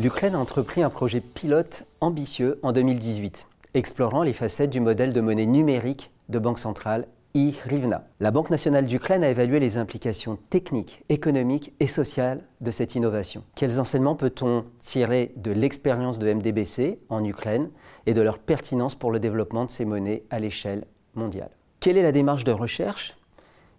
L'Ukraine a entrepris un projet pilote ambitieux en 2018, explorant les facettes du modèle de monnaie numérique de banque centrale i-Rivna. La Banque nationale d'Ukraine a évalué les implications techniques, économiques et sociales de cette innovation. Quels enseignements peut-on tirer de l'expérience de MDBC en Ukraine et de leur pertinence pour le développement de ces monnaies à l'échelle mondiale? Quelle est la démarche de recherche?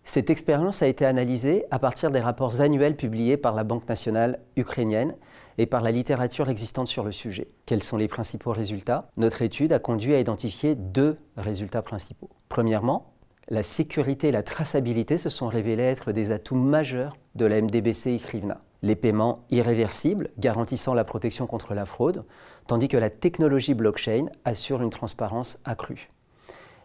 Cette expérience a été analysée à partir des rapports annuels publiés par la Banque nationale ukrainienne et par la littérature existante sur le sujet. Quels sont les principaux résultats? Notre étude a conduit à identifier deux résultats principaux. Premièrement, la sécurité et la traçabilité se sont révélés être des atouts majeurs de la MDBC ICRIVNA. Les paiements irréversibles garantissant la protection contre la fraude, tandis que la technologie blockchain assure une transparence accrue.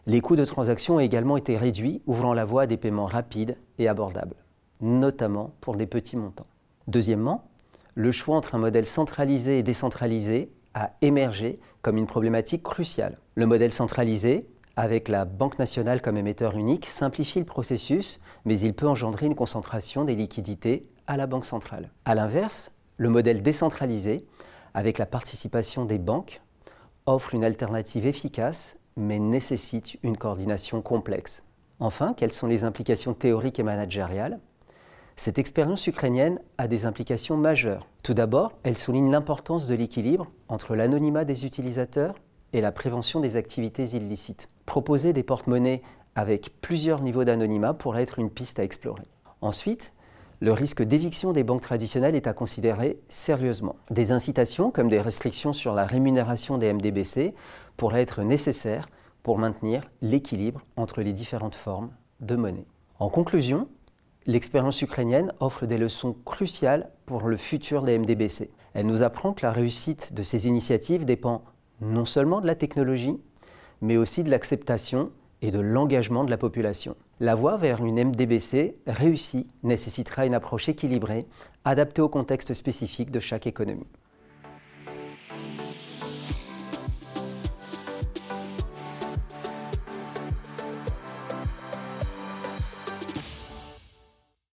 Les coûts de transaction ont également été réduits, ouvrant la voie à des paiements rapides et abordables, notamment pour des petits montants. Deuxièmement, le choix entre un modèle centralisé et décentralisé a émergé comme une problématique cruciale. Le modèle centralisé avec la Banque nationale comme émetteur unique, simplifie le processus, mais il peut engendrer une concentration des liquidités à la Banque centrale. A l'inverse, le modèle décentralisé, avec la participation des banques, offre une alternative efficace, mais nécessite une coordination complexe. Enfin, quelles sont les implications théoriques et managériales Cette expérience ukrainienne a des implications majeures. Tout d'abord, elle souligne l'importance de l'équilibre entre l'anonymat des utilisateurs et la prévention des activités illicites. Proposer des porte-monnaies avec plusieurs niveaux d'anonymat pourrait être une piste à explorer. Ensuite, le risque d'éviction des banques traditionnelles est à considérer sérieusement. Des incitations, comme des restrictions sur la rémunération des MDBC, pourraient être nécessaires pour maintenir l'équilibre entre les différentes formes de monnaie. En conclusion, l'expérience ukrainienne offre des leçons cruciales pour le futur des MDBC. Elle nous apprend que la réussite de ces initiatives dépend non seulement de la technologie, mais aussi de l'acceptation et de l'engagement de la population. La voie vers une MDBC réussie nécessitera une approche équilibrée, adaptée au contexte spécifique de chaque économie.